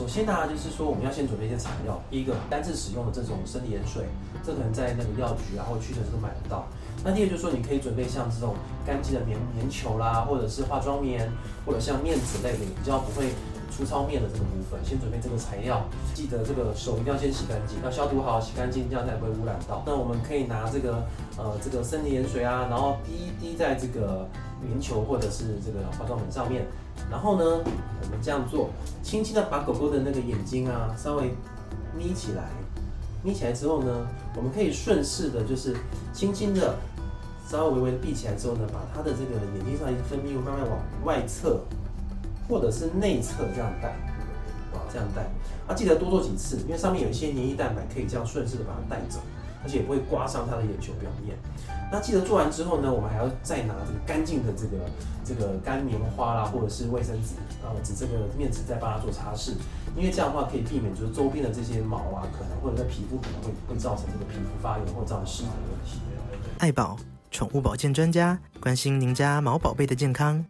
首先呢，就是说我们要先准备一些材料。第一个，单次使用的这种生理盐水，这可能在那个药局啊或屈臣氏都买得到。那第二就是说，你可以准备像这种干净的棉棉球啦，或者是化妆棉，或者像面纸类的，比较不会粗糙面的这个部分。先准备这个材料，记得这个手一定要先洗干净，要消毒好，洗干净，这样才不会污染到。那我们可以拿这个呃这个生理盐水啊，然后滴一滴在这个棉球或者是这个化妆棉上面。然后呢，我们这样做，轻轻的把狗狗的那个眼睛啊，稍微眯起来，眯起来之后呢，我们可以顺势的，就是轻轻的，稍微微微的闭起来之后呢，把它的这个眼睛上一分泌物慢慢往外侧，或者是内侧这样带，啊，这样带，啊，记得多做几次，因为上面有一些黏液蛋白，可以这样顺势的把它带走。而且也不会刮伤它的眼球表面。那记得做完之后呢，我们还要再拿这个干净的这个这个干棉花啦，或者是卫生纸啊，纸这个面纸再帮它做擦拭。因为这样的话可以避免就是周边的这些毛啊，可能或者在皮肤可能会会造成这个皮肤发炎或造成湿疹的问题。爱宝宠物保健专家关心您家毛宝贝的健康。